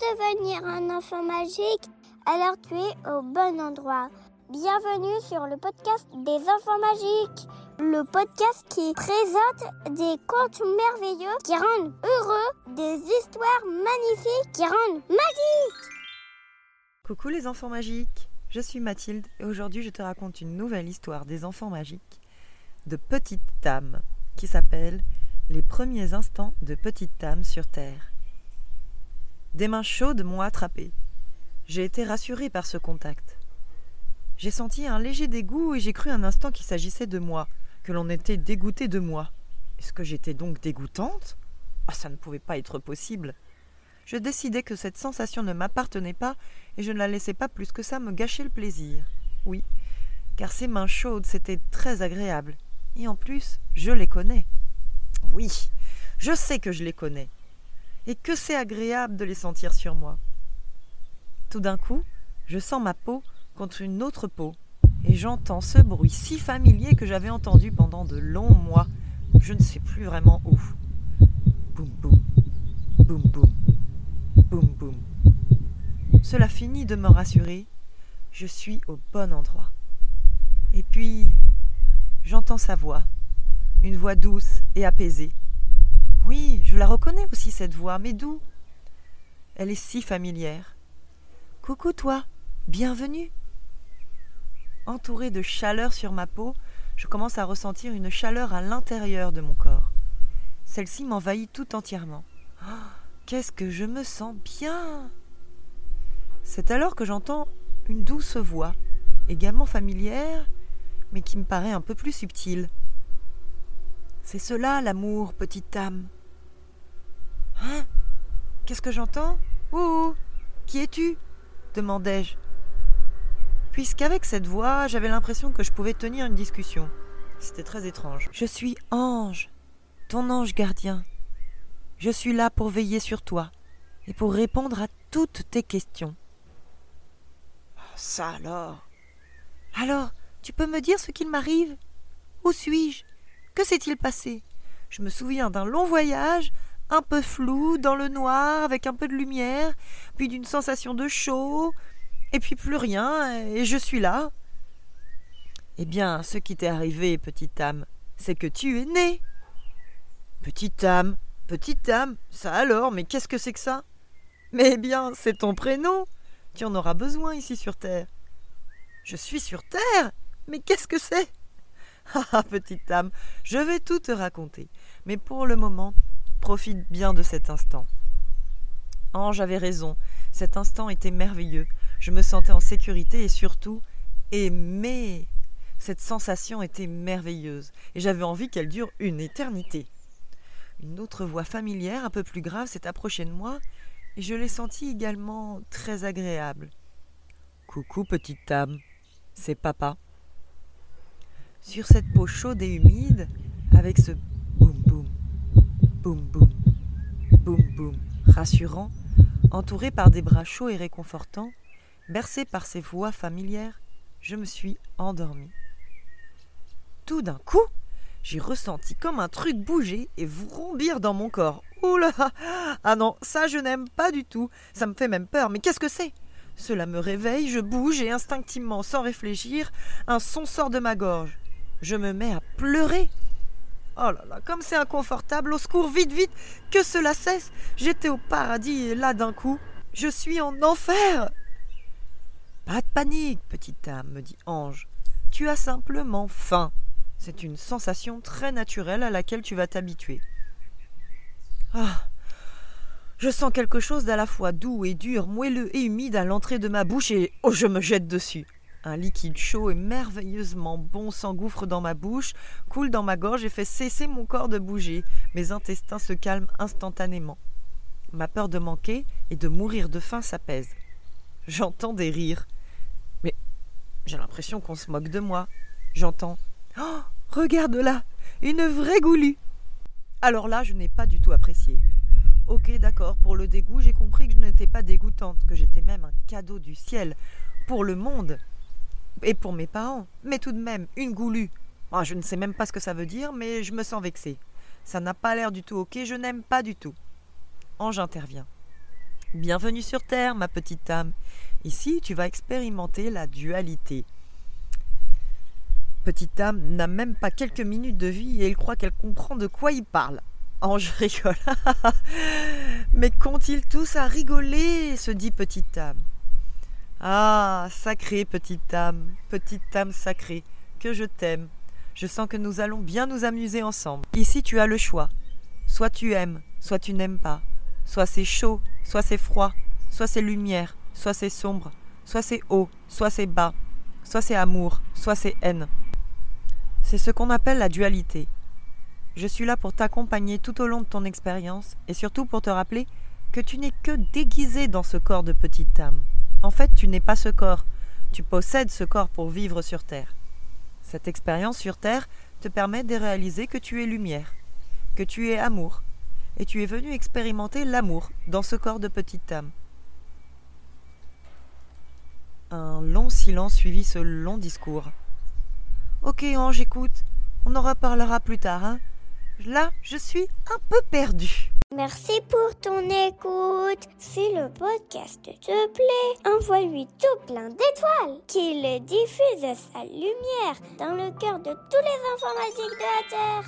devenir un enfant magique Alors tu es au bon endroit. Bienvenue sur le podcast des enfants magiques, le podcast qui présente des contes merveilleux qui rendent heureux, des histoires magnifiques qui rendent magiques. Coucou les enfants magiques, je suis Mathilde et aujourd'hui je te raconte une nouvelle histoire des enfants magiques de Petite Tam qui s'appelle Les premiers instants de Petite Tam sur Terre. Des mains chaudes m'ont attrapé. J'ai été rassurée par ce contact. J'ai senti un léger dégoût et j'ai cru un instant qu'il s'agissait de moi, que l'on était dégoûté de moi. Est-ce que j'étais donc dégoûtante? Ah, ça ne pouvait pas être possible. Je décidai que cette sensation ne m'appartenait pas et je ne la laissais pas plus que ça me gâcher le plaisir. Oui, car ces mains chaudes, c'était très agréable. Et en plus, je les connais. Oui, je sais que je les connais. Et que c'est agréable de les sentir sur moi. Tout d'un coup, je sens ma peau contre une autre peau, et j'entends ce bruit si familier que j'avais entendu pendant de longs mois, je ne sais plus vraiment où. Boum boum, boum boum, boum boum. Cela finit de me rassurer, je suis au bon endroit. Et puis, j'entends sa voix, une voix douce et apaisée. Oui, je la reconnais aussi cette voix, mais d'où? Elle est si familière. Coucou toi, bienvenue. Entouré de chaleur sur ma peau, je commence à ressentir une chaleur à l'intérieur de mon corps. Celle-ci m'envahit tout entièrement. Oh, Qu'est-ce que je me sens bien C'est alors que j'entends une douce voix, également familière, mais qui me paraît un peu plus subtile. C'est cela l'amour, petite âme? Hein Qu'est-ce que j'entends Ouh Qui es-tu demandai-je puisqu'avec cette voix, j'avais l'impression que je pouvais tenir une discussion. C'était très étrange. Je suis Ange, ton ange gardien. Je suis là pour veiller sur toi et pour répondre à toutes tes questions. Ça alors? Alors, tu peux me dire ce qu'il m'arrive? Où suis-je? Que s'est-il passé? Je me souviens d'un long voyage, un peu flou, dans le noir, avec un peu de lumière, puis d'une sensation de chaud, et puis plus rien, et je suis là. Eh bien, ce qui t'est arrivé, petite âme, c'est que tu es née. Petite âme, petite âme, ça alors, mais qu'est-ce que c'est que ça? Mais eh bien, c'est ton prénom. Tu en auras besoin ici sur Terre. Je suis sur Terre Mais qu'est-ce que c'est? Ah, petite âme, je vais tout te raconter. Mais pour le moment, profite bien de cet instant. Ange avait raison, cet instant était merveilleux. Je me sentais en sécurité et surtout aimée. Cette sensation était merveilleuse et j'avais envie qu'elle dure une éternité. Une autre voix familière, un peu plus grave, s'est approchée de moi et je l'ai sentie également très agréable. Coucou petite âme, c'est papa. Sur cette peau chaude et humide, avec ce boum boum, boum boum, rassurant, entouré par des bras chauds et réconfortants, Bercé par ces voix familières, je me suis endormie. Tout d'un coup, j'ai ressenti comme un truc bouger et vrombir dans mon corps. Oula Ah non, ça je n'aime pas du tout. Ça me fait même peur. Mais qu'est-ce que c'est? Cela me réveille, je bouge et instinctivement, sans réfléchir, un son sort de ma gorge. Je me mets à pleurer. Oh là là, comme c'est inconfortable, au secours, vite, vite, que cela cesse. J'étais au paradis et là d'un coup, je suis en enfer. Pas de panique, petite âme, me dit Ange. Tu as simplement faim. C'est une sensation très naturelle à laquelle tu vas t'habituer. Ah Je sens quelque chose d'à la fois doux et dur, moelleux et humide à l'entrée de ma bouche et oh je me jette dessus. Un liquide chaud et merveilleusement bon s'engouffre dans ma bouche, coule dans ma gorge et fait cesser mon corps de bouger. Mes intestins se calment instantanément. Ma peur de manquer et de mourir de faim s'apaise. J'entends des rires. J'ai l'impression qu'on se moque de moi. J'entends Oh, regarde là, une vraie goulue. Alors là, je n'ai pas du tout apprécié. Ok, d'accord, pour le dégoût, j'ai compris que je n'étais pas dégoûtante, que j'étais même un cadeau du ciel pour le monde et pour mes parents. Mais tout de même, une goulue. Je ne sais même pas ce que ça veut dire, mais je me sens vexée. Ça n'a pas l'air du tout ok, je n'aime pas du tout. Ange intervient. Bienvenue sur Terre, ma petite âme. Ici, tu vas expérimenter la dualité. Petite âme n'a même pas quelques minutes de vie et il croit qu'elle comprend de quoi il parle. Je rigole. Mais qu'ont-ils tous à rigoler se dit petite âme. Ah, sacrée petite âme, petite âme sacrée, que je t'aime. Je sens que nous allons bien nous amuser ensemble. Ici, tu as le choix. Soit tu aimes, soit tu n'aimes pas. Soit c'est chaud, soit c'est froid, soit c'est lumière, soit c'est sombre, soit c'est haut, soit c'est bas, soit c'est amour, soit c'est haine. C'est ce qu'on appelle la dualité. Je suis là pour t'accompagner tout au long de ton expérience et surtout pour te rappeler que tu n'es que déguisé dans ce corps de petite âme. En fait, tu n'es pas ce corps, tu possèdes ce corps pour vivre sur Terre. Cette expérience sur Terre te permet de réaliser que tu es lumière, que tu es amour, et tu es venu expérimenter l'amour dans ce corps de petite âme. Un long silence suivit ce long discours. Ok, Ange, écoute, on en reparlera plus tard, hein. Là, je suis un peu perdue. Merci pour ton écoute. Si le podcast te plaît, envoie-lui tout plein d'étoiles, qu'il diffuse sa lumière dans le cœur de tous les informatiques de la Terre.